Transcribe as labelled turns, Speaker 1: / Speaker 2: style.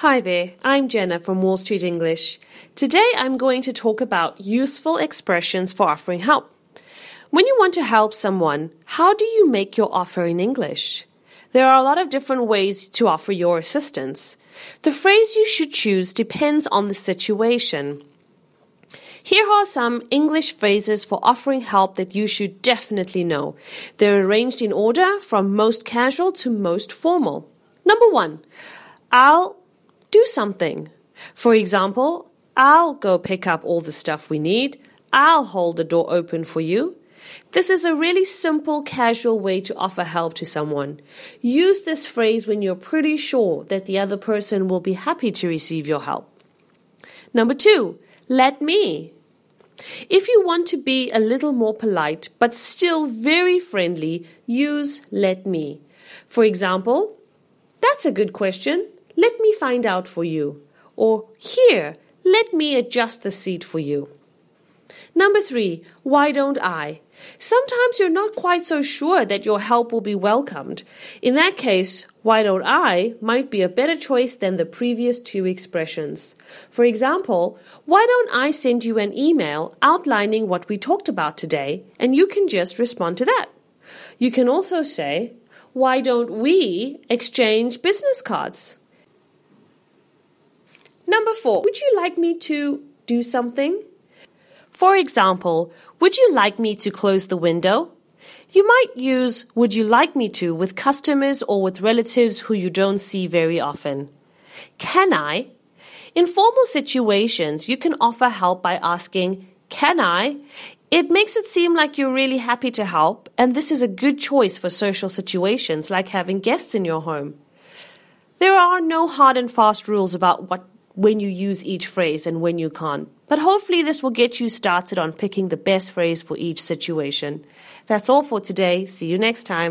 Speaker 1: Hi there, I'm Jenna from Wall Street English. Today I'm going to talk about useful expressions for offering help. When you want to help someone, how do you make your offer in English? There are a lot of different ways to offer your assistance. The phrase you should choose depends on the situation. Here are some English phrases for offering help that you should definitely know. They're arranged in order from most casual to most formal. Number one, I'll do something. For example, I'll go pick up all the stuff we need. I'll hold the door open for you. This is a really simple, casual way to offer help to someone. Use this phrase when you're pretty sure that the other person will be happy to receive your help. Number two, let me. If you want to be a little more polite but still very friendly, use let me. For example, that's a good question. Let me find out for you. Or here, let me adjust the seat for you. Number three, why don't I? Sometimes you're not quite so sure that your help will be welcomed. In that case, why don't I might be a better choice than the previous two expressions. For example, why don't I send you an email outlining what we talked about today and you can just respond to that? You can also say, why don't we exchange business cards? Number four, would you like me to do something? For example, would you like me to close the window? You might use would you like me to with customers or with relatives who you don't see very often. Can I? In formal situations, you can offer help by asking, Can I? It makes it seem like you're really happy to help, and this is a good choice for social situations like having guests in your home. There are no hard and fast rules about what when you use each phrase and when you can't. But hopefully, this will get you started on picking the best phrase for each situation. That's all for today. See you next time.